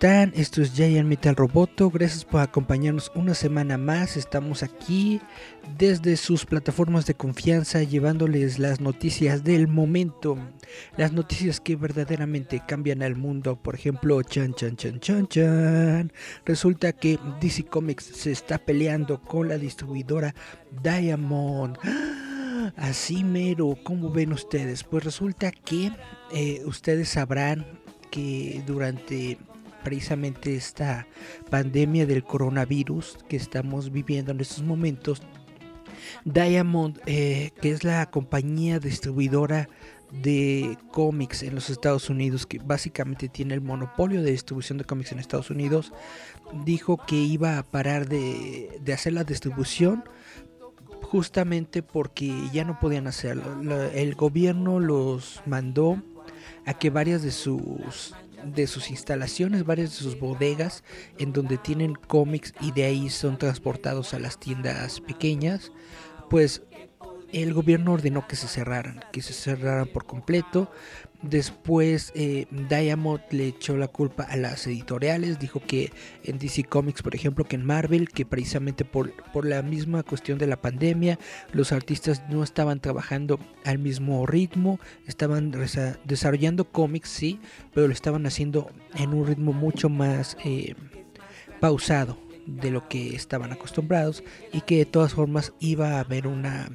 Están? Esto es Giant Metal Roboto. Gracias por acompañarnos una semana más. Estamos aquí desde sus plataformas de confianza llevándoles las noticias del momento. Las noticias que verdaderamente cambian al mundo. Por ejemplo, chan chan chan chan chan. Resulta que DC Comics se está peleando con la distribuidora Diamond. Así mero, ¿cómo ven ustedes? Pues resulta que eh, ustedes sabrán que durante precisamente esta pandemia del coronavirus que estamos viviendo en estos momentos, Diamond, eh, que es la compañía distribuidora de cómics en los Estados Unidos, que básicamente tiene el monopolio de distribución de cómics en Estados Unidos, dijo que iba a parar de, de hacer la distribución justamente porque ya no podían hacerlo. El gobierno los mandó a que varias de sus de sus instalaciones, varias de sus bodegas en donde tienen cómics y de ahí son transportados a las tiendas pequeñas, pues el gobierno ordenó que se cerraran, que se cerraran por completo. Después eh, Diamond le echó la culpa a las editoriales, dijo que en DC Comics, por ejemplo, que en Marvel, que precisamente por, por la misma cuestión de la pandemia, los artistas no estaban trabajando al mismo ritmo, estaban desarrollando cómics, sí, pero lo estaban haciendo en un ritmo mucho más eh, pausado de lo que estaban acostumbrados y que de todas formas iba a haber una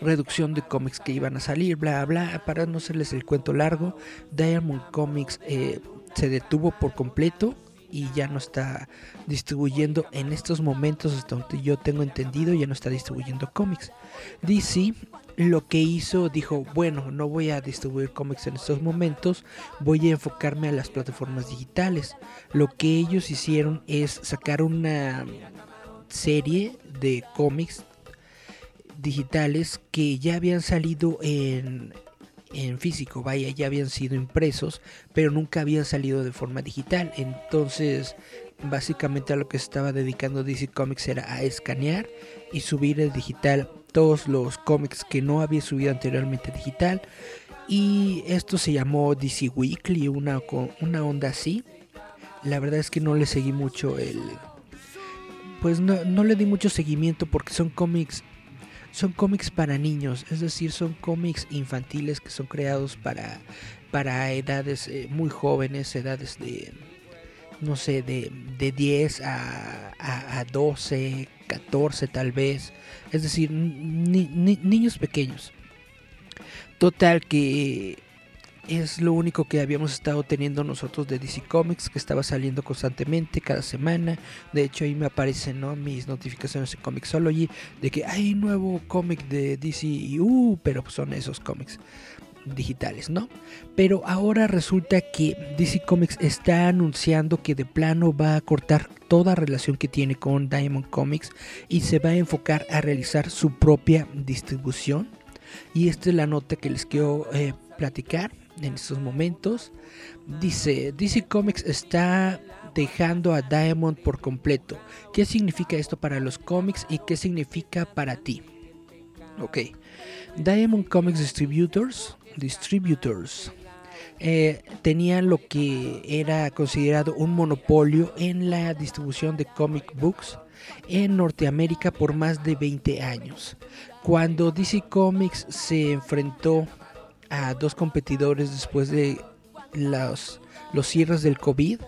reducción de cómics que iban a salir, bla, bla. Para no hacerles el cuento largo, Diamond Comics eh, se detuvo por completo y ya no está distribuyendo en estos momentos, hasta donde yo tengo entendido, ya no está distribuyendo cómics. DC lo que hizo, dijo, bueno, no voy a distribuir cómics en estos momentos, voy a enfocarme a las plataformas digitales. Lo que ellos hicieron es sacar una serie de cómics digitales que ya habían salido en, en físico, vaya, ya habían sido impresos, pero nunca habían salido de forma digital. Entonces, básicamente a lo que estaba dedicando DC Comics era a escanear y subir el digital todos los cómics que no había subido anteriormente digital. Y esto se llamó DC Weekly, una, una onda así. La verdad es que no le seguí mucho el... Pues no, no le di mucho seguimiento porque son cómics son cómics para niños, es decir, son cómics infantiles que son creados para, para edades eh, muy jóvenes, edades de, no sé, de, de 10 a, a, 12, 14 tal vez, es decir, niños pequeños. Total que es lo único que habíamos estado teniendo nosotros de DC Comics, que estaba saliendo constantemente cada semana. De hecho, ahí me aparecen mis notificaciones en Comixology de que hay nuevo cómic de DC y uh, pero son esos cómics digitales, ¿no? Pero ahora resulta que DC Comics está anunciando que de plano va a cortar toda relación que tiene con Diamond Comics y se va a enfocar a realizar su propia distribución. Y esta es la nota que les quiero eh, platicar en estos momentos. Dice, DC Comics está dejando a Diamond por completo. ¿Qué significa esto para los cómics y qué significa para ti? Ok. Diamond Comics Distributors, Distributors eh, lo que era considerado un monopolio en la distribución de comic books en Norteamérica por más de 20 años. Cuando DC Comics se enfrentó dos competidores después de los, los cierres del COVID.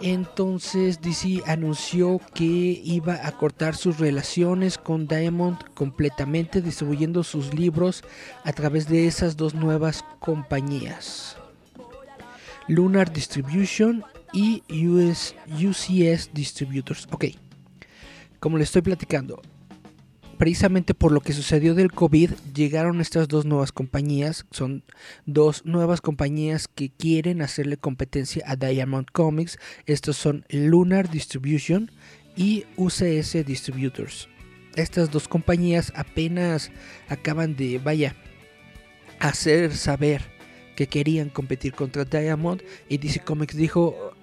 Entonces DC anunció que iba a cortar sus relaciones con Diamond completamente, distribuyendo sus libros a través de esas dos nuevas compañías. Lunar Distribution y US, UCS Distributors. Ok, como le estoy platicando, precisamente por lo que sucedió del COVID, llegaron estas dos nuevas compañías. Son dos nuevas compañías que quieren hacerle competencia a Diamond Comics. Estos son Lunar Distribution y UCS Distributors. Estas dos compañías apenas acaban de, vaya, hacer saber que querían competir contra Diamond y DC Comics dijo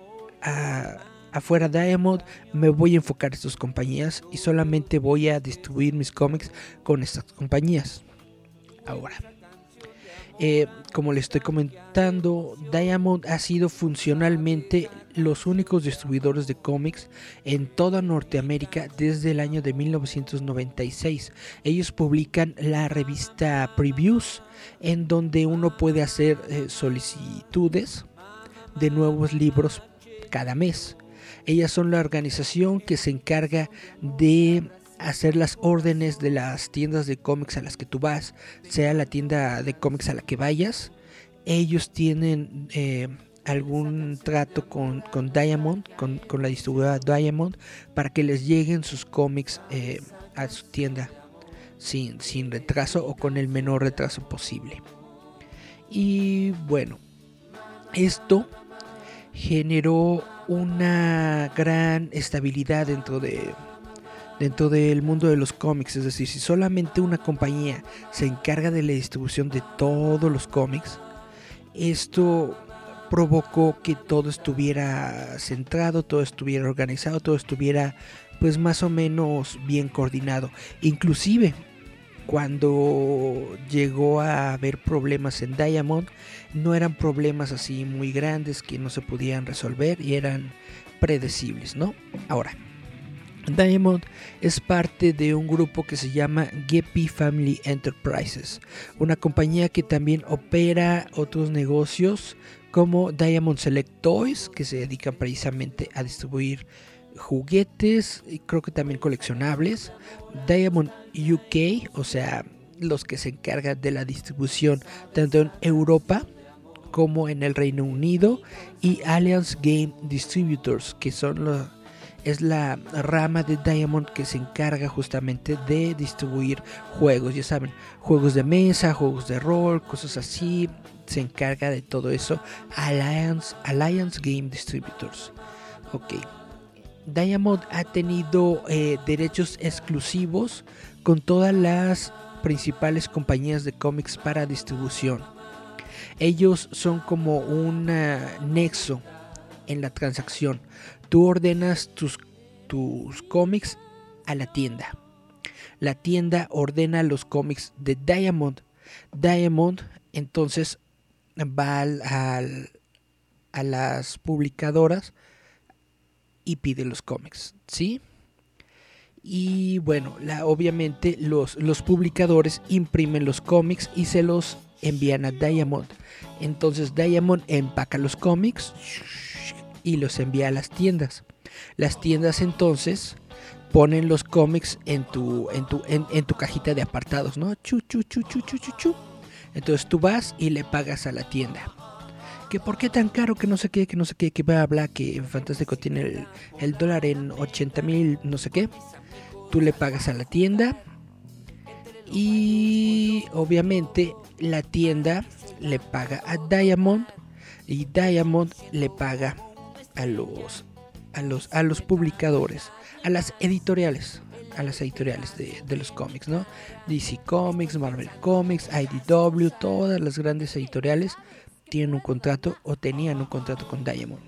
ah, afuera Diamond me voy a enfocar a estas compañías y solamente voy a distribuir mis cómics con estas compañías. Ahora, eh, como le estoy comentando, Diamond ha sido funcionalmente los únicos distribuidores de cómics en toda Norteamérica desde el año de 1996. Ellos publican la revista Previews, en donde uno puede hacer eh, solicitudes de nuevos libros cada mes. Ellas son la organización que se encarga de hacer las órdenes de las tiendas de cómics a las que tú vas, sea la tienda de cómics a la que vayas. Ellos tienen eh, algún trato con, Diamond, con, la distribuidora Diamond, para que les lleguen sus cómics eh, a su tienda sin, sin retraso o con el menor retraso posible. Y bueno, esto generó una gran estabilidad dentro de, dentro del mundo de los cómics. Es decir, si solamente una compañía se encarga de la distribución de todos los cómics, esto provocó que todo estuviera centrado, todo estuviera organizado, todo estuviera pues más o menos bien coordinado. Inclusive cuando llegó a haber problemas en Diamond, no eran problemas así muy grandes que no se podían resolver y eran predecibles, ¿no? Ahora, Diamond es parte de un grupo que se llama Gepi Family Enterprises, una compañía que también opera otros negocios como Diamond Select Toys, que se dedican precisamente a distribuir juguetes y creo que también coleccionables. Diamond UK, o sea, los que se encargan de la distribución tanto en Europa como en el Reino Unido y Alliance Game Distributors, que son los es la rama de Diamond que se encarga justamente de distribuir juegos, ya saben, juegos de mesa, juegos de rol, cosas así, se encarga de todo eso Alliance, Alliance Game Distributors. Ok. Diamond ha tenido eh, derechos exclusivos con todas las principales compañías de cómics para distribución. Ellos son como un nexo en la transacción tú ordenas tus, tus cómics a la tienda. La tienda ordena los cómics de Diamond. Diamond entonces va al, a las publicadoras y pide los cómics, ¿sí? Y bueno, la, obviamente los, los publicadores imprimen los cómics y se los envían a Diamond. Entonces Diamond empaca los cómics y los envía a las tiendas. Las tiendas entonces ponen los cómics en tu, en tu, en, tu cajita de apartados, ¿no? Chu, chu, chu, chu, chu, chu, chu. Entonces tú vas y le pagas a la tienda. Que por qué tan caro, que no sé qué, que no sé qué, que va a hablar, que Fantástico tiene el, el dólar en 80 mil, no sé qué. Tú le pagas a la tienda. Y obviamente la tienda le paga a Diamond. Y Diamond le paga a los, a los, a los publicadores, a las editoriales, a las editoriales de, de, los cómics, ¿no? DC Comics, Marvel Comics, IDW, todas las grandes editoriales tienen un contrato o tenían un contrato con Diamond.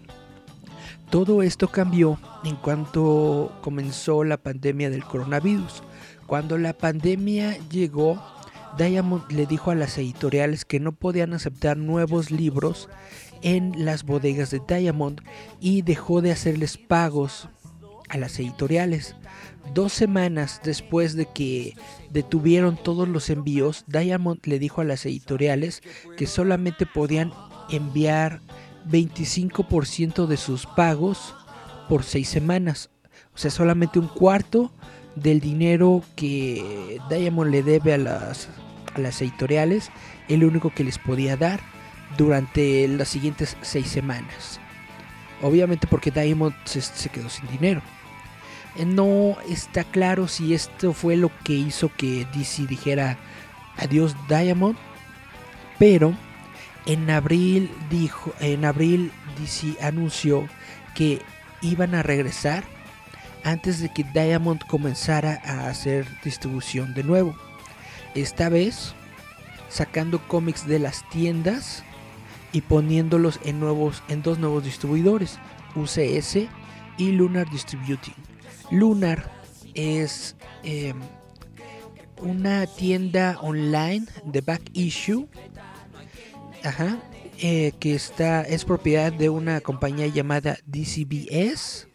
Todo esto cambió en cuanto comenzó la pandemia del coronavirus. Cuando la pandemia llegó, Diamond le dijo a las editoriales que no podían aceptar nuevos libros en las bodegas de Diamond y dejó de hacerles pagos a las editoriales. Dos semanas después de que detuvieron todos los envíos, Diamond le dijo a las editoriales que solamente podían enviar 25% de sus pagos por seis semanas. O sea, solamente un cuarto del dinero que Diamond le debe a las, a las editoriales, el único que les podía dar durante las siguientes seis semanas. Obviamente porque Diamond se, quedó sin dinero. No está claro si esto fue lo que hizo que DC dijera adiós Diamond, pero en abril dijo, en abril DC anunció que iban a regresar antes de que Diamond comenzara a hacer distribución de nuevo. Esta vez sacando cómics de las tiendas y poniéndolos en nuevos en dos nuevos distribuidores, UCS y Lunar Distributing. Lunar es em, una tienda online de back issue eh, que está es propiedad de una compañía llamada DCBS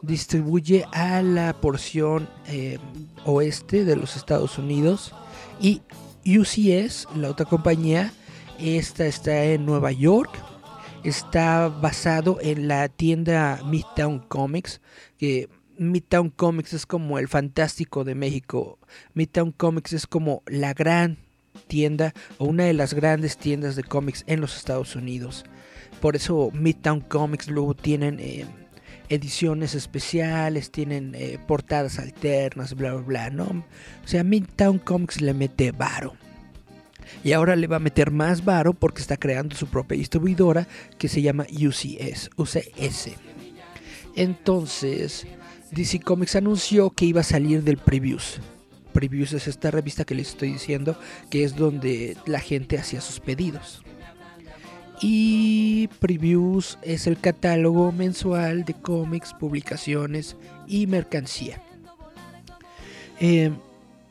distribuye a la porción em, oeste de los Estados Unidos y UCS la otra compañía esta está en Nueva York está basado en la tienda Midtown Comics, que Midtown Comics es como el fantástico de México. Midtown Comics es como la gran tienda o una de las grandes tiendas de cómics en los Estados Unidos. Por eso Midtown Comics luego tienen eh, ediciones especiales, tienen eh, portadas alternas, bla, bla, bla, ¿no? O sea, Midtown Comics le mete varo. Y ahora le va a meter más varo porque está creando su propia distribuidora que se llama UCS. UCS. Entonces, DC Comics anunció que iba a salir del Previews. Previews es esta revista que les estoy diciendo, que es donde la gente hacía sus pedidos. Y Previews es el catálogo mensual de cómics, publicaciones y mercancía. Eh,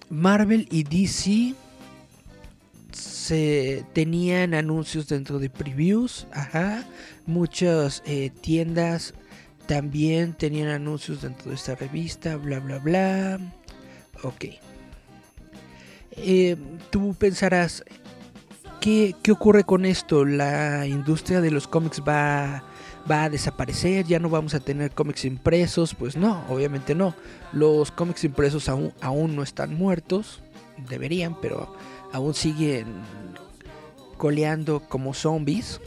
Marvel y DC se tenían anuncios dentro de previews, ajá. Muchas eh, tiendas también tenían anuncios dentro de esta revista, bla, bla, bla. Ok. Eh, tú pensarás, ¿qué, ¿qué, ocurre con esto? ¿La industria de los cómics va, va a desaparecer? ¿Ya no vamos a tener cómics impresos? Pues no, obviamente no. Los cómics impresos aún, aún no están muertos. Deberían, pero aún siguen coleando como zombies.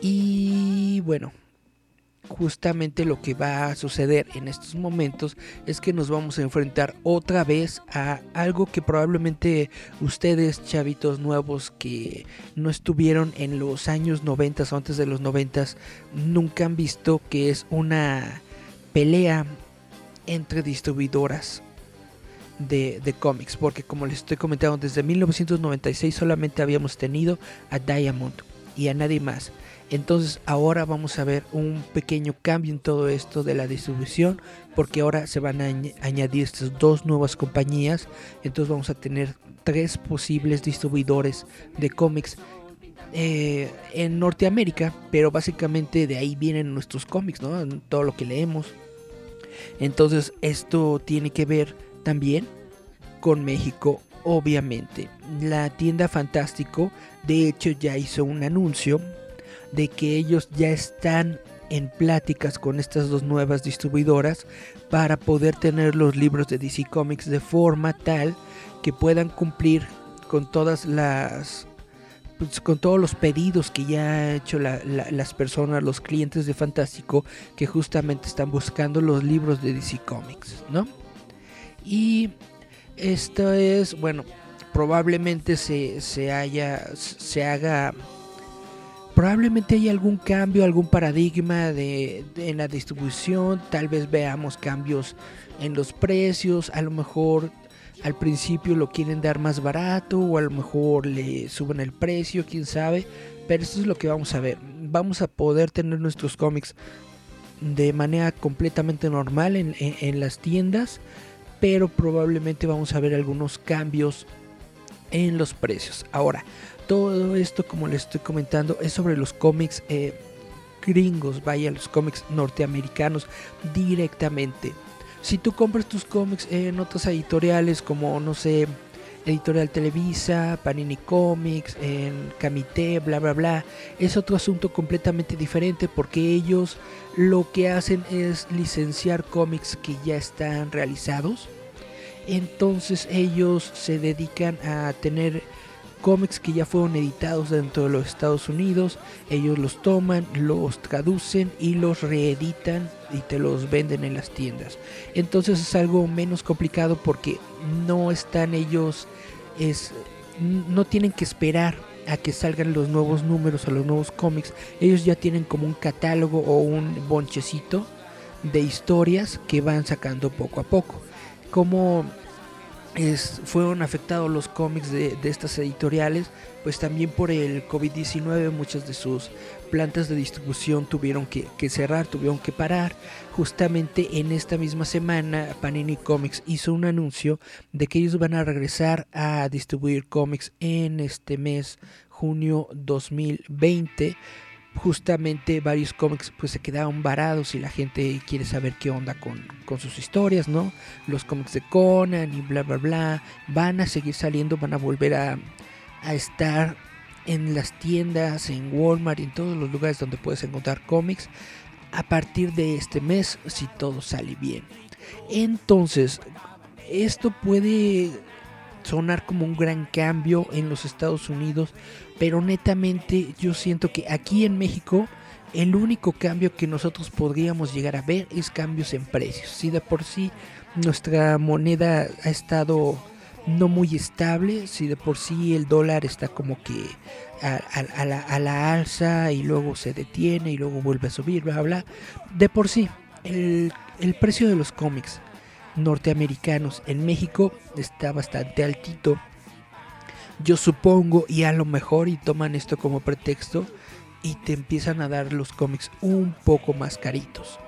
Y bueno, justamente lo que va a suceder en estos momentos es que nos vamos a enfrentar otra vez a algo que probablemente ustedes, chavitos nuevos que no estuvieron en los años 90 o antes de los 90, nunca han visto que es una pelea entre distribuidoras de, cómics, porque como les estoy comentando, desde 1996 solamente habíamos tenido a Diamond y a nadie más. Entonces ahora vamos a ver un pequeño cambio en todo esto de la distribución, porque ahora se van a añadir estas dos nuevas compañías, entonces vamos a tener tres posibles distribuidores de cómics eh, en Norteamérica, pero básicamente de ahí vienen nuestros cómics, ¿no? Todo lo que leemos. Entonces esto tiene que ver también con México, obviamente. La tienda Fantástico, de hecho, ya hizo un anuncio de que ellos ya están en pláticas con estas dos nuevas distribuidoras para poder tener los libros de DC Comics de forma tal que puedan cumplir con todas las pues, con todos los pedidos que ya han hecho las personas, los clientes de Fantástico que justamente están buscando los libros de DC Comics, ¿no? Y esto es, bueno, probablemente se, se haya, se haga, probablemente haya algún cambio, algún paradigma de, en la distribución, tal vez veamos cambios en los precios, a lo mejor al principio lo quieren dar más barato o a lo mejor le suben el precio, quién sabe, pero esto es lo que vamos a ver. Vamos a poder tener nuestros cómics de manera completamente normal en las tiendas pero probablemente vamos a ver algunos cambios en los precios. Ahora, todo esto, como les estoy comentando, es sobre los cómics eh, gringos, vaya, los cómics norteamericanos directamente. Si tú compras tus cómics en otras editoriales como, no sé, Editorial Televisa, Panini Comics, en Camité, bla, bla, bla, es otro asunto completamente diferente porque ellos lo que hacen es licenciar cómics que ya están realizados. Entonces ellos se dedican a tener cómics que ya fueron editados dentro de los Estados Unidos, ellos los toman, los traducen y los reeditan y te los venden en las tiendas. Entonces es algo menos complicado porque no están ellos, es, no tienen que esperar a que salgan los nuevos números o los nuevos cómics. Ellos ya tienen como un catálogo o un bonchecito de historias que van sacando poco a poco. Como fueron afectados los cómics de, estas editoriales, pues también por el COVID-19 muchas de sus plantas de distribución tuvieron que, cerrar, tuvieron que parar. Justamente en esta misma semana Panini Comics hizo un anuncio de que ellos van a regresar a distribuir cómics en este mes, junio 2020 justamente varios cómics pues se quedaron varados y la gente quiere saber qué onda con, sus historias, ¿no? Los cómics de Conan y bla bla bla van a seguir saliendo, van a volver a, a estar en las tiendas, en Walmart en todos los lugares donde puedes encontrar cómics a partir de este mes si todo sale bien. Entonces, esto puede sonar como un gran cambio en los Estados Unidos pero netamente yo siento que aquí en México el único cambio que nosotros podríamos llegar a ver es cambios en precios. Si de por sí nuestra moneda ha estado no muy estable, si de por sí el dólar está como que a, la, alza y luego se detiene y luego vuelve a subir, bla, bla, de por sí el, el precio de los cómics norteamericanos en México está bastante altito yo supongo, y a lo mejor, y toman esto como pretexto, y te empiezan a dar los cómics un poco más caritos.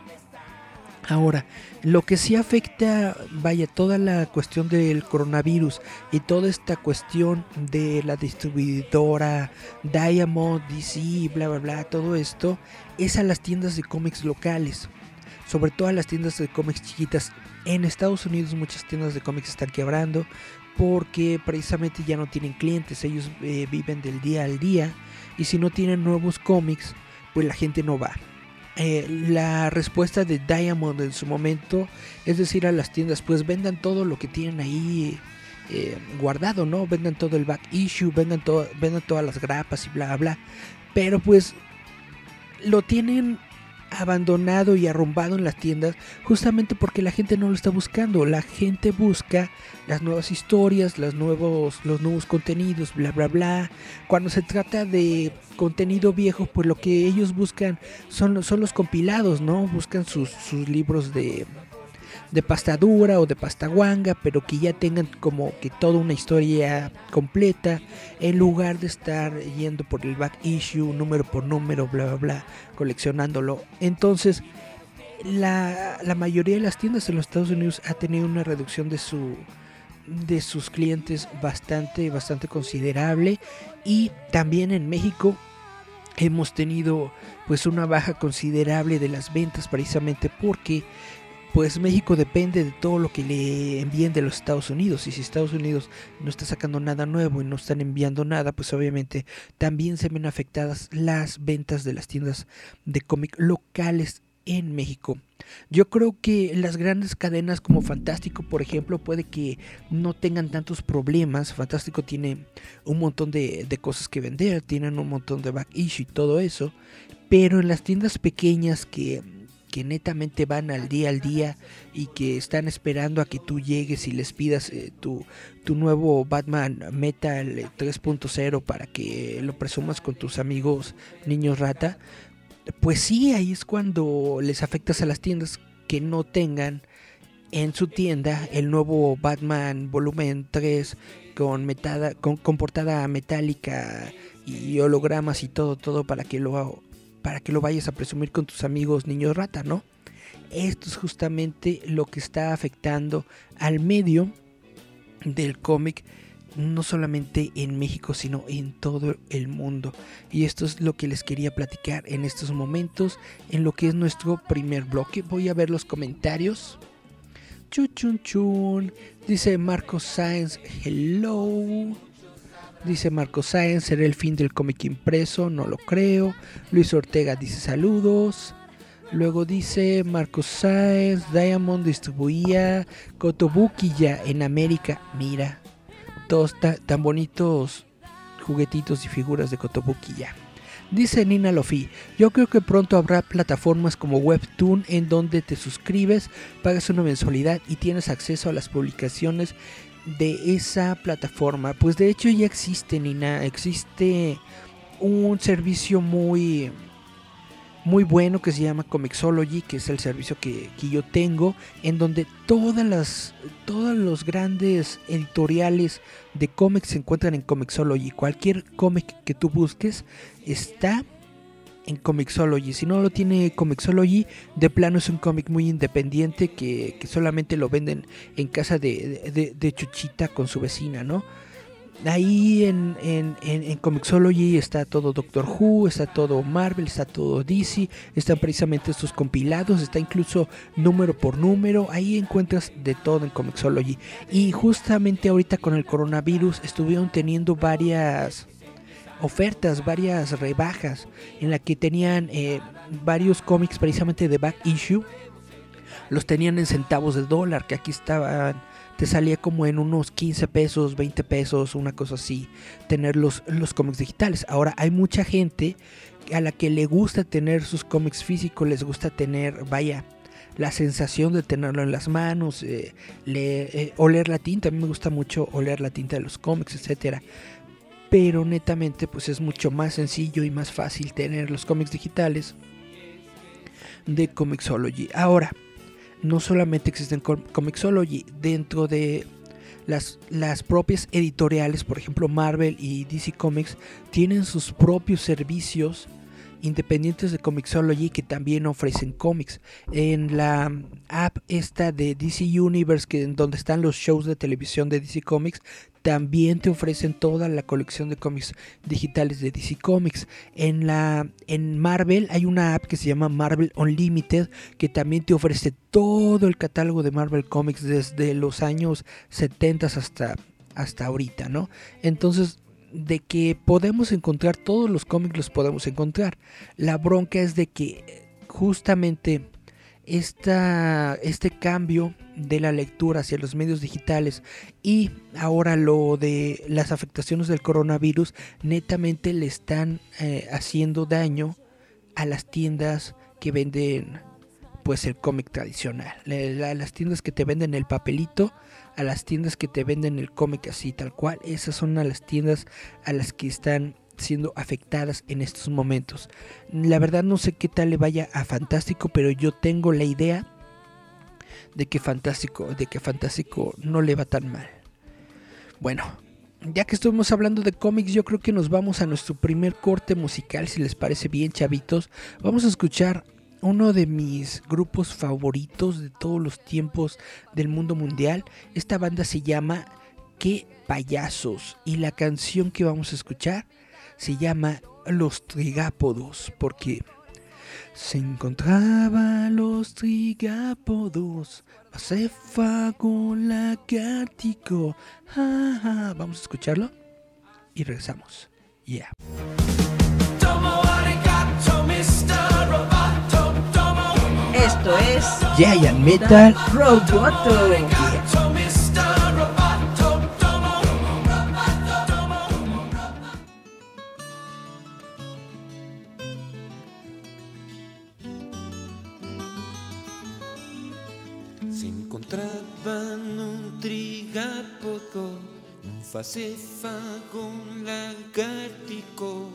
Ahora, lo que sí afecta, vaya, toda la cuestión del coronavirus y toda esta cuestión de la distribuidora Diamond, DC, bla, bla, bla, todo esto, es a las tiendas de cómics locales. Sobre todo las tiendas de cómics chiquitas. En Estados Unidos muchas tiendas de cómics están quebrando porque precisamente ya no tienen clientes, ellos eh, viven del día al día y si no tienen nuevos cómics, pues la gente no va. Eh, la respuesta de Diamond en su momento es decir a las tiendas, pues vendan todo lo que tienen ahí eh, guardado, ¿no? Vendan todo el back issue, vendan, todo, vendan todas las grapas y bla, bla. Pero pues lo tienen abandonado y arrumbado en las tiendas justamente porque la gente no lo está buscando. La gente busca las nuevas historias, los nuevos, los nuevos contenidos, bla, bla, bla. Cuando se trata de contenido viejo, pues lo que ellos buscan son, son los compilados, ¿no? Buscan sus, sus libros de, de pasta dura o de pasta guanga, pero que ya tengan como que toda una historia completa, en lugar de estar yendo por el back issue, número por número, bla, bla, bla, coleccionándolo. Entonces, la, la mayoría de las tiendas en los Estados Unidos ha tenido una reducción de su de sus clientes bastante bastante considerable y también en México hemos tenido pues una baja considerable de las ventas precisamente porque pues México depende de todo lo que le envíen de los Estados Unidos. Y si Estados Unidos no está sacando nada nuevo y no están enviando nada, pues obviamente también se ven afectadas las ventas de las tiendas de cómic locales en México. Yo creo que las grandes cadenas como Fantástico, por ejemplo, puede que no tengan tantos problemas. Fantástico tiene un montón de, de, cosas que vender, tienen un montón de back issue y todo eso. Pero en las tiendas pequeñas que que netamente van al día al día y que están esperando a que tú llegues y les pidas eh, tu, tu nuevo Batman Metal 3.0 para que lo presumas con tus amigos niños rata, pues sí, ahí es cuando les afectas a las tiendas que no tengan en su tienda el nuevo Batman volumen 3 con, metada, con, con portada metálica y hologramas y todo, todo para que lo para que lo vayas a presumir con tus amigos niños rata, ¿no? Esto es justamente lo que está afectando al medio del cómic, no solamente en México, sino en todo el mundo. Y esto es lo que les quería platicar en estos momentos, en lo que es nuestro primer bloque. Voy a ver los comentarios. Chun chun Dice Marcos Sáenz, hello. Dice Marco Sáenz, será el fin del cómic impreso, no lo creo. Luis Ortega dice saludos. Luego dice Marcos Sáenz, Diamond distribuía Kotobuki ya en América. Mira, todos tan bonitos juguetitos y figuras de Kotobuki ya. Dice Nina Lofi, yo creo que pronto habrá plataformas como Webtoon en donde te suscribes, pagas una mensualidad y tienes acceso a las publicaciones de esa plataforma. Pues de hecho ya existe Nina, existe un servicio muy muy bueno que se llama Comixology, que es el servicio que, yo tengo, en donde todas las, todos los grandes editoriales de cómics se encuentran en Comixology. Cualquier cómic que tú busques está en Comixology. Si no lo tiene Comixology, de plano es un cómic muy independiente que, solamente lo venden en casa de, de Chuchita con su vecina, ¿no? Ahí en, en, en, Comixology está todo Doctor Who, está todo Marvel, está todo DC, están precisamente estos compilados, está incluso número por número, ahí encuentras de todo en Comixology. Y justamente ahorita con el coronavirus estuvieron teniendo varias ofertas, varias rebajas, en la que tenían eh, varios cómics precisamente de back issue, los tenían en centavos de dólar, que aquí estaban te salía como en unos 15 pesos, 20 pesos, una cosa así, tener los, los cómics digitales. Ahora hay mucha gente a la que le gusta tener sus cómics físicos, les gusta tener, vaya, la sensación de tenerlo en las manos, eh, eh, oler la tinta, a mí me gusta mucho oler la tinta de los cómics, etcétera. Pero netamente pues es mucho más sencillo y más fácil tener los cómics digitales de Comixology. Ahora, no solamente existen Comixology, dentro de las, las, propias editoriales, por ejemplo Marvel y DC Comics, tienen sus propios servicios independientes de Comixology que también ofrecen cómics. En la app esta de DC Universe, que en donde están los shows de televisión de DC Comics, también te ofrecen toda la colección de cómics digitales de DC Comics. En la en Marvel hay una app que se llama Marvel Unlimited que también te ofrece todo el catálogo de Marvel Comics desde los años 70 hasta hasta ahorita, ¿no? Entonces de que podemos encontrar todos los cómics los podemos encontrar. La bronca es de que justamente esta, este cambio de la lectura hacia los medios digitales y ahora lo de las afectaciones del coronavirus netamente le están eh, haciendo daño a las tiendas que venden pues el cómic tradicional. Las tiendas que te venden el papelito a las tiendas que te venden el cómic así tal cual. Esas son a las tiendas a las que están siendo afectadas en estos momentos. La verdad no sé qué tal le vaya a Fantástico, pero yo tengo la idea de que Fantástico, de que Fantástico no le va tan mal. Bueno, ya que estuvimos hablando de cómics, yo creo que nos vamos a nuestro primer corte musical, si les parece bien, chavitos. Vamos a escuchar uno de mis grupos favoritos de todos los tiempos del mundo mundial. Esta banda se llama Qué payasos y la canción que vamos a escuchar se llama Los Trigápodos, porque se encontraban los trigápodos, acéfago, lagartico. Ja, Vamos a escucharlo y regresamos. Yeah. Esto es Giant Metal Roboto. Un lagartico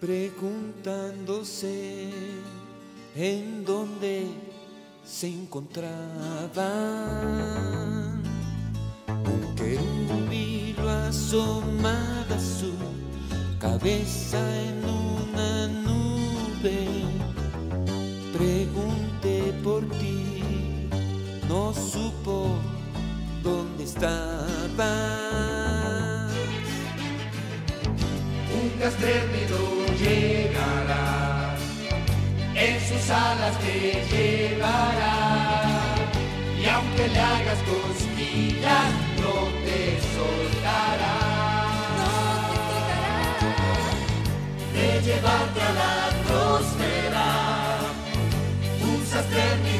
preguntándose en dónde se encontraban. Un querubín lo asomaba su cabeza en una nube. Pregunté por ti, no supo dónde estaba. término llegará, en sus alas te llevará, y aunque le hagas cosquillas, no te soltará. No te llevarte a la próspera, un sastérmido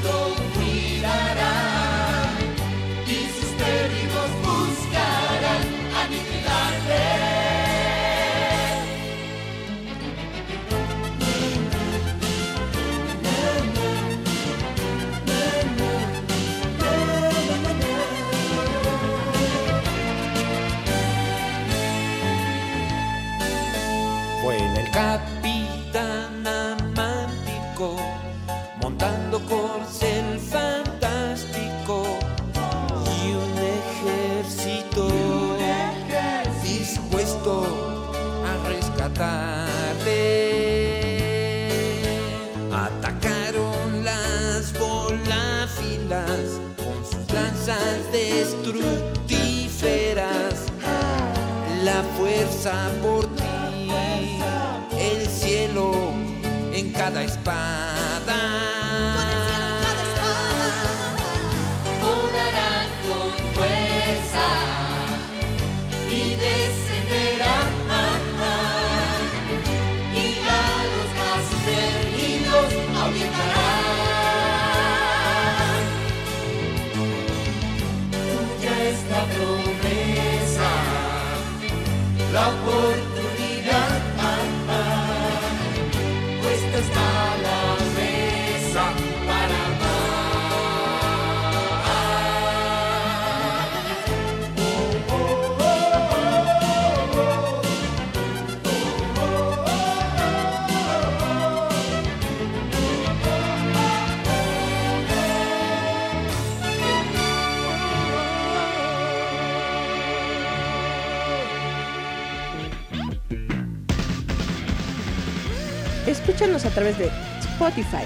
Escúchanos a través de Spotify,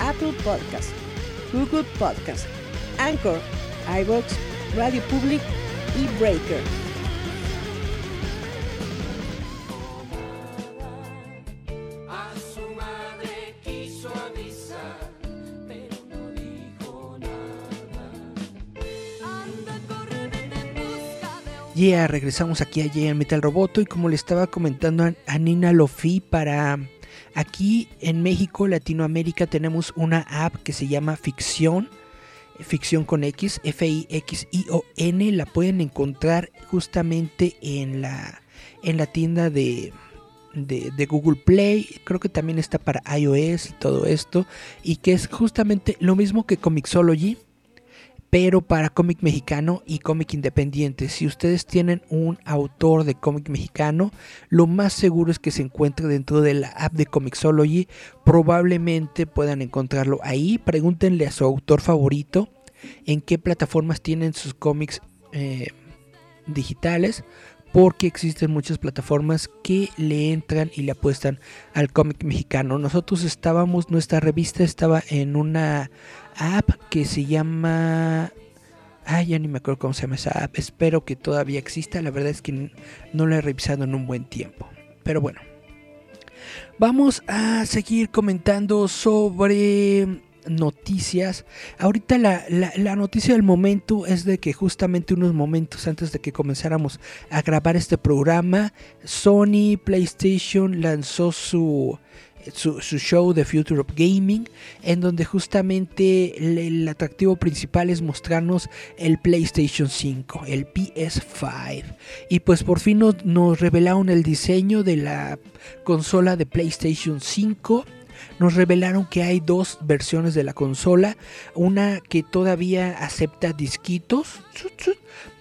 Apple Podcast, Google Podcast, Anchor, iVoox, Radio Public y Breaker. Yeah, regresamos aquí a Yeah Metal Roboto y como le estaba comentando a, a Nina Lofi para aquí en México, Latinoamérica tenemos una app que se llama Ficción, Ficción con X, F-I-X-I-O-N, la pueden encontrar justamente en la, en la tienda de, de, de Google Play, creo que también está para iOS y todo esto, y que es justamente lo mismo que Comixology, pero para cómic mexicano y cómic independiente. Si ustedes tienen un autor de cómic mexicano, lo más seguro es que se encuentre dentro de la app de Comixology. Probablemente puedan encontrarlo ahí. Pregúntenle a su autor favorito en qué plataformas tienen sus cómics eh, digitales. Porque existen muchas plataformas que le entran y le apuestan al cómic mexicano. Nosotros estábamos, nuestra revista estaba en una app que se llama... Ah, ya ni me acuerdo cómo se llama esa app. Espero que todavía exista. La verdad es que no la he revisado en un buen tiempo. Pero bueno. Vamos a seguir comentando sobre noticias. Ahorita la, la, noticia del momento es de que justamente unos momentos antes de que comenzáramos a grabar este programa, Sony PlayStation lanzó su, su, su, show The Future of Gaming, en donde justamente el, el, atractivo principal es mostrarnos el PlayStation 5, el PS5. Y pues por fin nos, nos revelaron el diseño de la consola de PlayStation 5 nos revelaron que hay dos versiones de la consola, una que todavía acepta disquitos.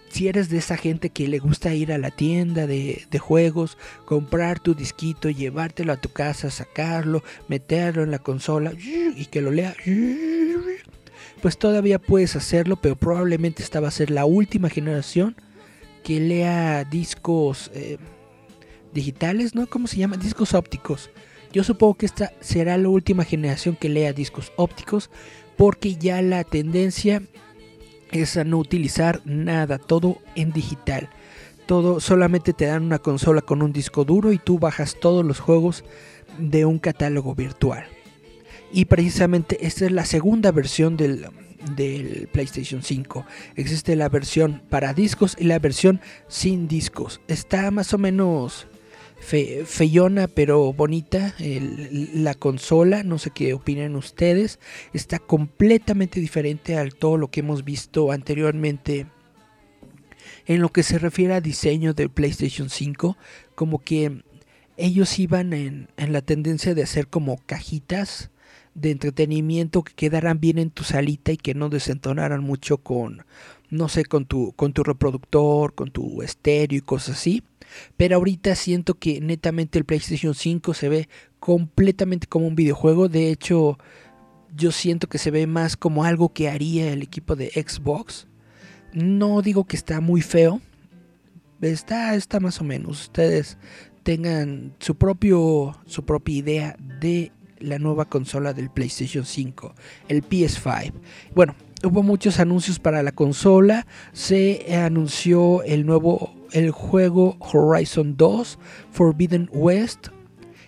Si eres de esa gente que le gusta ir a la tienda de, de, juegos, comprar tu disquito, llevártelo a tu casa, sacarlo, meterlo en la consola y que lo lea, pues todavía puedes hacerlo, pero probablemente esta va a ser la última generación que lea discos eh, digitales, ¿no? ¿Cómo se llama? Discos ópticos. Yo supongo que esta será la última generación que lea discos ópticos porque ya la tendencia es a no utilizar nada, todo en digital. Todo solamente te dan una consola con un disco duro y tú bajas todos los juegos de un catálogo virtual. Y precisamente esta es la segunda versión del, del PlayStation 5. Existe la versión para discos y la versión sin discos. Está más o menos fe, feyona pero bonita la consola, no sé qué opinan ustedes, está completamente diferente a todo lo que hemos visto anteriormente en lo que se refiere a diseño del PlayStation 5, como que ellos iban en, en la tendencia de hacer como cajitas de entretenimiento que quedaran bien en tu salita y que no desentonaran mucho con, no sé, con tu, con tu reproductor, con tu estéreo y cosas así. Pero ahorita siento que netamente el PlayStation 5 se ve completamente como un videojuego. De hecho, yo siento que se ve más como algo que haría el equipo de Xbox. No digo que está muy feo. Está, está más o menos. Ustedes tengan su propio su propia idea de la nueva consola del PlayStation 5, el PS5. Bueno, hubo muchos anuncios para la consola. Se anunció el nuevo el juego Horizon 2 Forbidden West.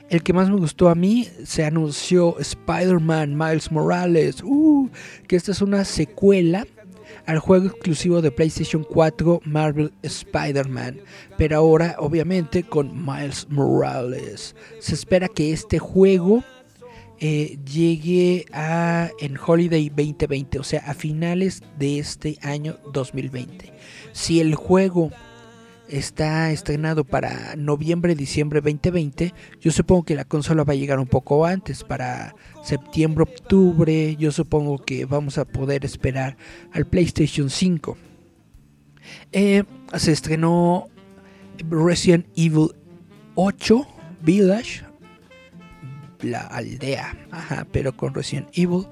El que más me gustó a mí se anunció Spider-Man Miles Morales, uh, que esta es una secuela al juego exclusivo de PlayStation 4 Marvel Spider-Man, pero ahora obviamente con Miles Morales. Se espera que este juego eh, llegue a en Holiday 2020, o sea, a finales de este año 2020. Si el juego está estrenado para noviembre, diciembre 2020. Yo supongo que la consola va a llegar un poco antes, para septiembre, octubre. Yo supongo que vamos a poder esperar al PlayStation 5. Eh, se estrenó Resident Evil 8 Village, la aldea, ajá, pero con Resident Evil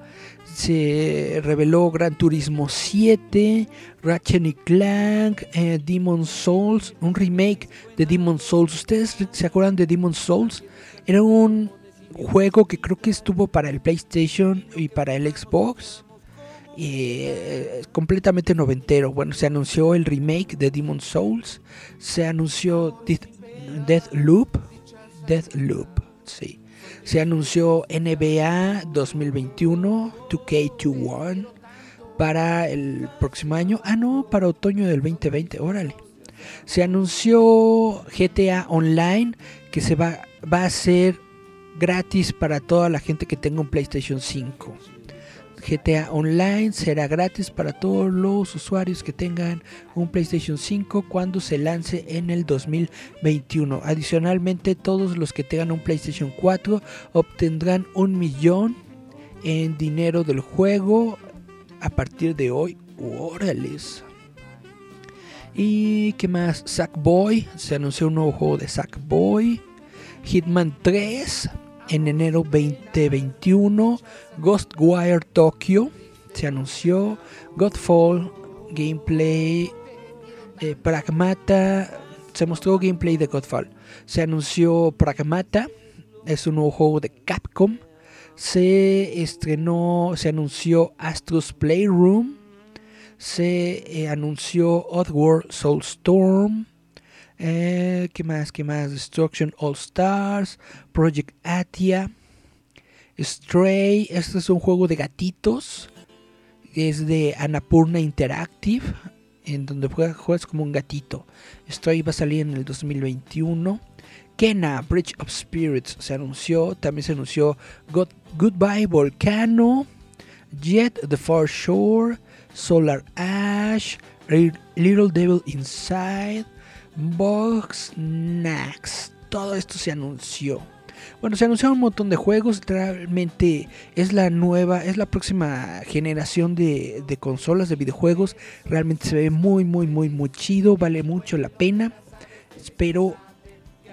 se reveló Gran Turismo 7, Ratchet y Clank, eh, Demon Souls, un remake de Demon Souls. ¿Ustedes se acuerdan de Demon Souls? Era un juego que creo que estuvo para el PlayStation y para el Xbox. Eh, completamente noventero. Bueno, se anunció el remake de Demon Souls. Se anunció Death, Deathloop. Deathloop, sí. Se anunció NBA 2021, 2K21 para el próximo año. Ah, no, para otoño del 2020, órale. Se anunció GTA Online que se va, va a ser gratis para toda la gente que tenga un PlayStation 5. GTA Online será gratis para todos los usuarios que tengan un PlayStation 5 cuando se lance en el 2021. Adicionalmente, todos los que tengan un PlayStation 4 obtendrán un millón en dinero del juego a partir de hoy. Órales. ¿Y qué más? Sackboy. Se anunció un nuevo juego de Sackboy. Hitman 3 en enero 2021. Ghostwire Tokyo se anunció. Godfall gameplay. Eh, Pragmata se mostró gameplay de Godfall. Se anunció Pragmata. Es un nuevo juego de Capcom. Se estrenó, se anunció Astro's Playroom. Se eh, anunció Oddworld Soulstorm. Eh, ¿Qué más? ¿Qué más? Destruction All Stars, Project Atia, Stray. Este es un juego de gatitos. Es de Anapurna Interactive. En donde juegas como un gatito. Stray va a salir en el 2021. Kena, Bridge of Spirits se anunció. También se anunció Goodbye Volcano. Jet, The Far Shore. Solar Ash. Little Devil Inside. Box Nax. Todo esto se anunció. Bueno, se anunciaron un montón de juegos. Realmente es la nueva, es la próxima generación de, de, consolas de videojuegos. Realmente se ve muy, muy, muy, muy chido. Vale mucho la pena. Espero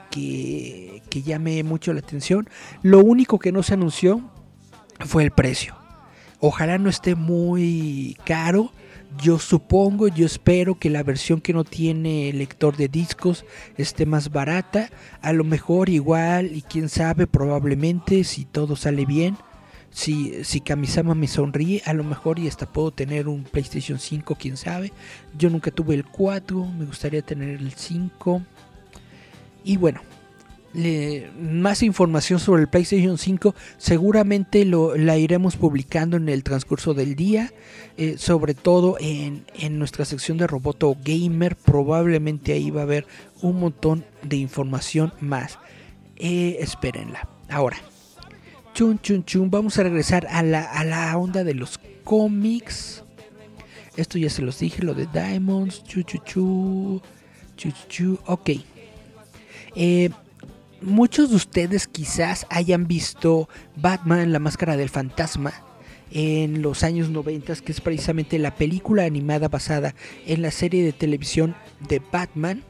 que, que llame mucho la atención. Lo único que no se anunció fue el precio. Ojalá no esté muy caro. Yo supongo, yo espero que la versión que no tiene lector de discos esté más barata. A lo mejor igual, y quién sabe, probablemente, si todo sale bien. Si, si Kamisama me sonríe, a lo mejor y hasta puedo tener un PlayStation 5, quién sabe. Yo nunca tuve el 4, me gustaría tener el 5. Y bueno, más información sobre el PlayStation 5 seguramente lo, la iremos publicando en el transcurso del día, eh, sobre todo en, en, nuestra sección de Roboto Gamer, probablemente ahí va a haber un montón de información más. Eh, espérenla. Ahora, chun chun chun, vamos a regresar a la, a la onda de los cómics. Esto ya se los dije, lo de Diamonds, chu chu, chu chu, chu. ok. Eh, muchos de ustedes quizás hayan visto Batman, la máscara del fantasma en los años 90, que es precisamente la película animada basada en la serie de televisión de Batman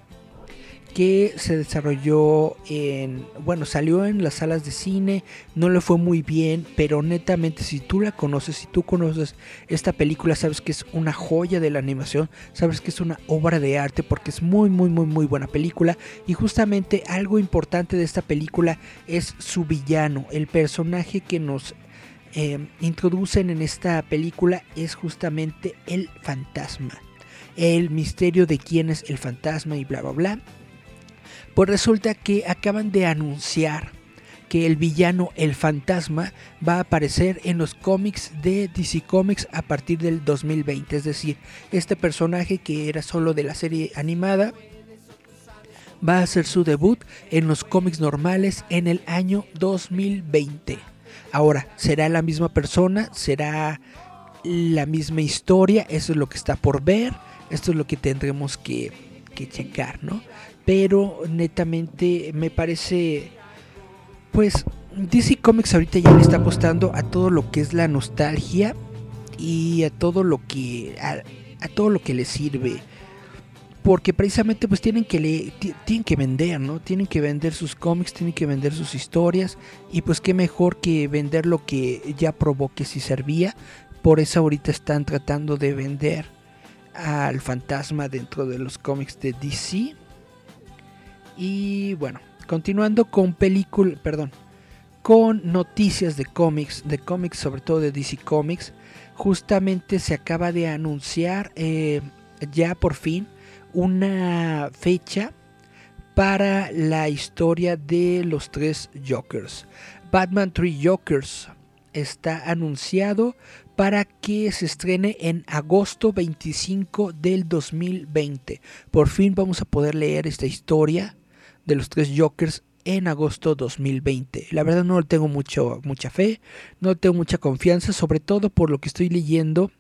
que se desarrolló en, bueno, salió en las salas de cine, no le fue muy bien, pero netamente si tú la conoces, si tú conoces esta película, sabes que es una joya de la animación, sabes que es una obra de arte porque es muy, muy, muy, muy buena película y justamente algo importante de esta película es su villano, el personaje que nos eh, introducen en esta película es justamente el fantasma. El misterio de quién es el fantasma y bla bla bla. Pues resulta que acaban de anunciar que el villano, el fantasma, va a aparecer en los cómics de DC Comics a partir del 2020. Es decir, este personaje que era solo de la serie animada va a hacer su debut en los cómics normales en el año 2020. Ahora, ¿será la misma persona? ¿Será la misma historia? Eso es lo que está por ver. Esto es lo que tendremos que, que checar, ¿no? Pero netamente me parece... Pues DC Comics ahorita ya le está apostando a todo lo que es la nostalgia y a todo lo que a, todo lo que le sirve porque precisamente pues tienen que le, tienen que vender, ¿no? Tienen que vender sus cómics, tienen que vender sus historias y pues qué mejor que vender lo que ya probó que sí servía. Por eso ahorita están tratando de vender al fantasma dentro de los cómics de DC. Y bueno, continuando con película, perdón, con noticias de cómics, de cómics sobre todo de DC Comics, justamente se acaba de anunciar eh, ya por fin una fecha para la historia de los tres Jokers. Batman Three Jokers está anunciado para que se estrene en agosto 25 del 2020. Por fin vamos a poder leer esta historia de los tres Jokers en agosto 2020. La verdad no tengo mucho, mucha fe, no tengo mucha confianza, sobre todo por lo que estoy leyendo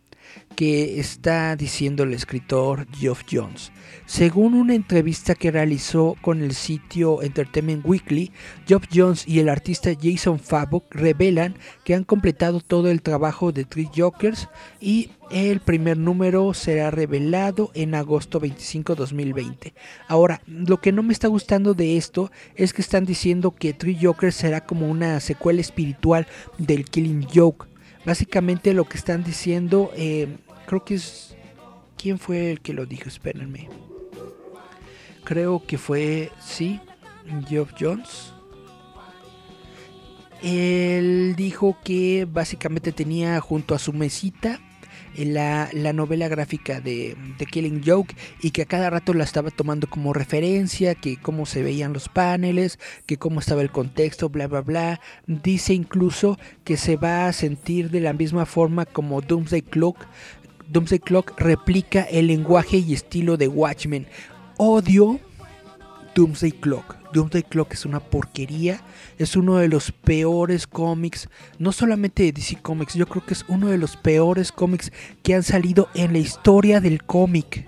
que está diciendo el escritor Geoff Jones. Según una entrevista que realizó con el sitio Entertainment Weekly, Geoff Jones y el artista Jason Fabok revelan que han completado todo el trabajo de Three Jokers y el primer número será revelado en agosto 25 2020. Ahora, lo que no me está gustando de esto es que están diciendo que Three Jokers será como una secuela espiritual del Killing Joke. Básicamente lo que están diciendo, eh, creo que es... ¿Quién fue el que lo dijo? Espérenme. Creo que fue, sí, Geoff Jones. Él dijo que básicamente tenía junto a su mesita la, la, novela gráfica de, de, Killing Joke y que a cada rato la estaba tomando como referencia, que cómo se veían los paneles, que cómo estaba el contexto, bla, bla, bla. Dice incluso que se va a sentir de la misma forma como Doomsday Clock. Doomsday Clock replica el lenguaje y estilo de Watchmen. Odio Doomsday Clock. Doomsday Clock es una porquería. Es uno de los peores cómics. No solamente de DC Comics. Yo creo que es uno de los peores cómics que han salido en la historia del cómic.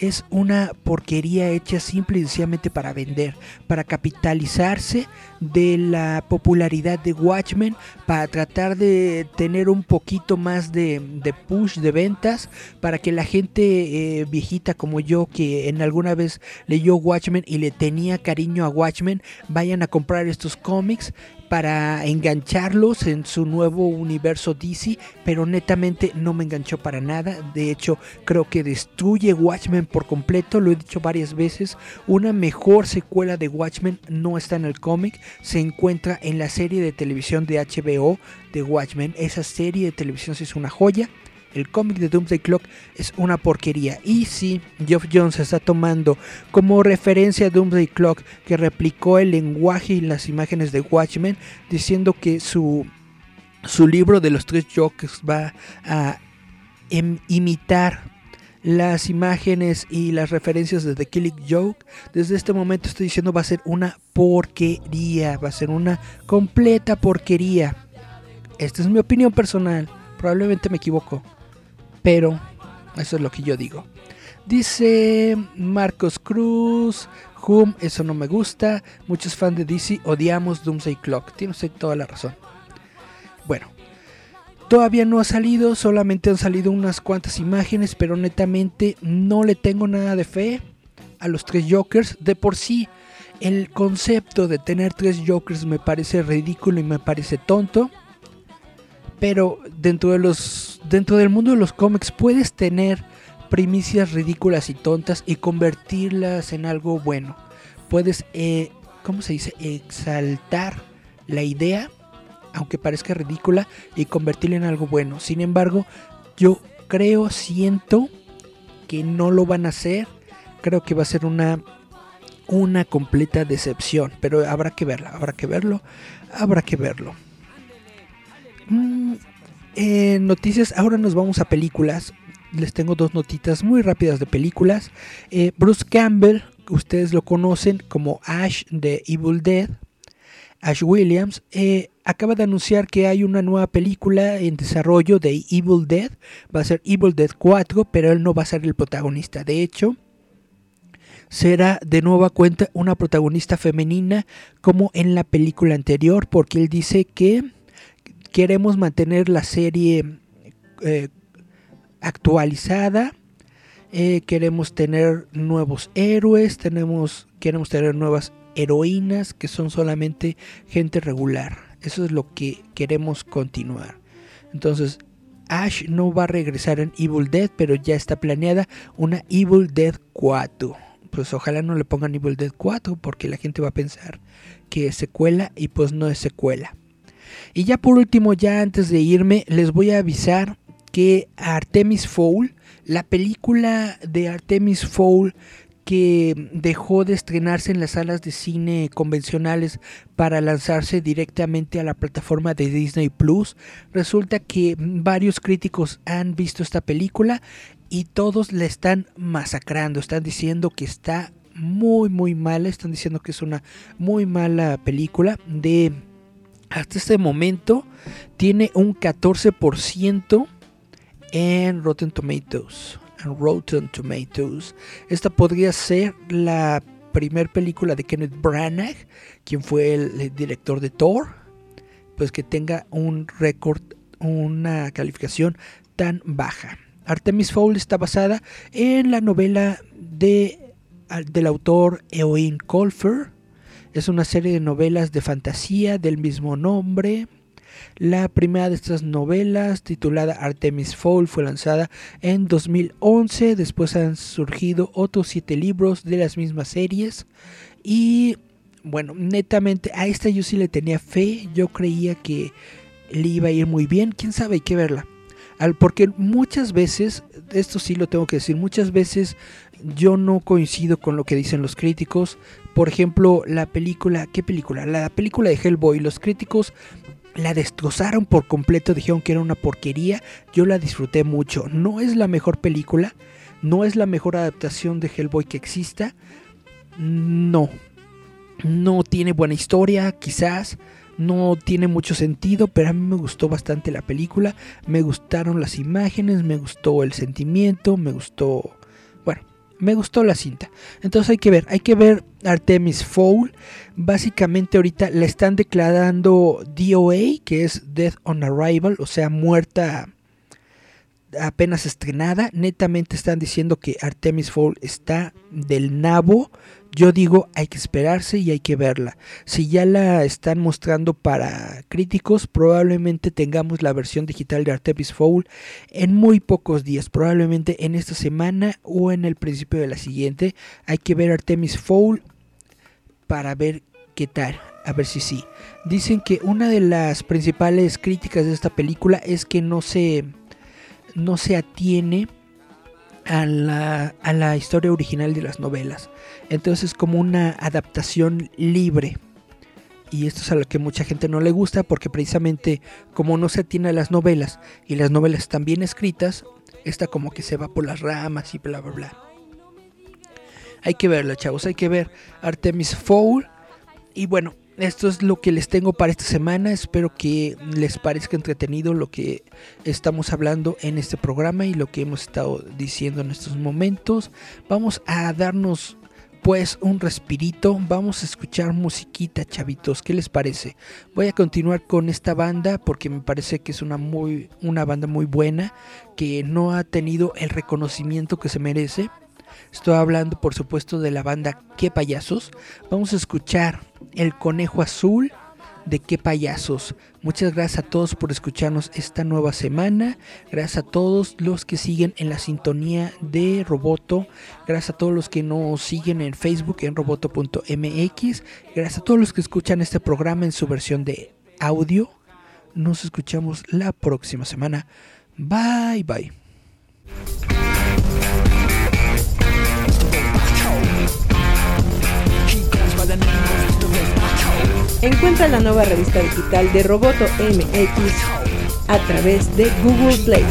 Es una porquería hecha simple y sencillamente para vender, para capitalizarse de la popularidad de Watchmen, para tratar de tener un poquito más de, de push de ventas, para que la gente eh, viejita como yo, que en alguna vez leyó Watchmen y le tenía cariño a Watchmen, vayan a comprar estos cómics para engancharlos en su nuevo universo DC, pero netamente no me enganchó para nada. De hecho, creo que destruye Watchmen por completo, lo he dicho varias veces. Una mejor secuela de Watchmen no está en el cómic, se encuentra en la serie de televisión de HBO de Watchmen. Esa serie de televisión es una joya. El cómic de Doomsday Clock es una porquería. Y si Geoff Jones está tomando como referencia a Doomsday Clock, que replicó el lenguaje y las imágenes de Watchmen, diciendo que su, su libro de los tres Jokers va a em, imitar las imágenes y las referencias de The Killing Joke, desde este momento estoy diciendo va a ser una porquería, va a ser una completa porquería. Esta es mi opinión personal, probablemente me equivoco, pero eso es lo que yo digo. Dice Marcos Cruz, Whom, eso no me gusta. Muchos fans de DC odiamos Doomsday Clock. Tiene usted toda la razón. Bueno, todavía no ha salido, solamente han salido unas cuantas imágenes, pero netamente no le tengo nada de fe a los tres Jokers. De por sí, el concepto de tener tres Jokers me parece ridículo y me parece tonto. Pero dentro de los dentro del mundo de los cómics puedes tener primicias ridículas y tontas y convertirlas en algo bueno. Puedes, eh, ¿cómo se dice? Exaltar la idea, aunque parezca ridícula, y convertirla en algo bueno. Sin embargo, yo creo, siento que no lo van a hacer. Creo que va a ser una una completa decepción, pero habrá que verla, habrá que verlo, habrá que verlo. Mm, en noticias, ahora nos vamos a películas. Les tengo dos notitas muy rápidas de películas. Eh, Bruce Campbell, ustedes lo conocen como Ash de Evil Dead. Ash Williams eh, acaba de anunciar que hay una nueva película en desarrollo de Evil Dead. Va a ser Evil Dead 4, pero él no va a ser el protagonista. De hecho, será de nueva cuenta una protagonista femenina como en la película anterior, porque él dice que queremos mantener la serie eh, actualizada. eh, queremos tener nuevos héroes, tenemos, queremos tener nuevas heroínas que son solamente gente regular. Eso es lo que queremos continuar. Entonces, Ash no va a regresar en Evil Dead, pero ya está planeada una Evil Dead 4. Pues ojalá no le pongan Evil Dead 4 porque la gente va a pensar que es secuela y pues no es secuela. Y ya por último, ya antes de irme, les voy a avisar que Artemis Fowl, la película de Artemis Fowl que dejó de estrenarse en las salas de cine convencionales para lanzarse directamente a la plataforma de Disney Plus. Resulta que varios críticos han visto esta película y todos la están masacrando, están diciendo que está muy muy mala, están diciendo que es una muy mala película de hasta este momento tiene un 14% en Rotten Tomatoes. En Rotten Tomatoes. Esta podría ser la primer película de Kenneth Branagh, quien fue el, director de Thor, pues que tenga un récord, una calificación tan baja. Artemis Fowl está basada en la novela de, del autor Eoin Colfer. Es una serie de novelas de fantasía del mismo nombre. La primera de estas novelas, titulada Artemis Fowl, fue lanzada en 2011. Después han surgido otros siete libros de las mismas series. Y bueno, netamente a esta yo sí le tenía fe. Yo creía que le iba a ir muy bien. Quién sabe, hay que verla. Al, porque muchas veces, esto sí lo tengo que decir, muchas veces yo no coincido con lo que dicen los críticos. Por ejemplo, la película, ¿qué película? La película de Hellboy. Los críticos la destrozaron por completo, dijeron que era una porquería. Yo la disfruté mucho. No es la mejor película, no es la mejor adaptación de Hellboy que exista. No. No tiene buena historia, quizás. No tiene mucho sentido, pero a mí me gustó bastante la película. Me gustaron las imágenes, me gustó el sentimiento, me gustó... Me gustó la cinta. Entonces hay que ver, hay que ver Artemis Fowl. Básicamente ahorita le están declarando DOA, que es Death on Arrival, o sea, muerta apenas estrenada. Netamente están diciendo que Artemis Fowl está del nabo. Yo digo, hay que esperarse y hay que verla. Si ya la están mostrando para críticos, probablemente tengamos la versión digital de Artemis Fowl en muy pocos días. Probablemente en esta semana o en el principio de la siguiente. Hay que ver Artemis Fowl para ver qué tal. A ver si sí. Dicen que una de las principales críticas de esta película es que no se, no se atiene a la, a la historia original de las novelas. Entonces es como una adaptación libre. Y esto es a lo que mucha gente no le gusta porque precisamente como no se atiene a las novelas y las novelas están bien escritas, esta como que se va por las ramas y bla bla bla. Hay que verla, chavos, hay que ver Artemis Fowl. Y bueno, esto es lo que les tengo para esta semana. Espero que les parezca entretenido lo que estamos hablando en este programa y lo que hemos estado diciendo en estos momentos. Vamos a darnos después un respirito, vamos a escuchar musiquita, chavitos, ¿qué les parece? Voy a continuar con esta banda porque me parece que es una muy una banda muy buena que no ha tenido el reconocimiento que se merece. Estoy hablando, por supuesto, de la banda Qué payasos. Vamos a escuchar El Conejo Azul de Qué payasos. Muchas gracias a todos por escucharnos esta nueva semana. Gracias a todos los que siguen en la sintonía de Roboto. Gracias a todos los que nos siguen en Facebook en roboto.mx. Gracias a todos los que escuchan este programa en su versión de audio. Nos escuchamos la próxima semana. Bye bye. Encuentra la nueva revista digital de Roboto MX a través de Google Play.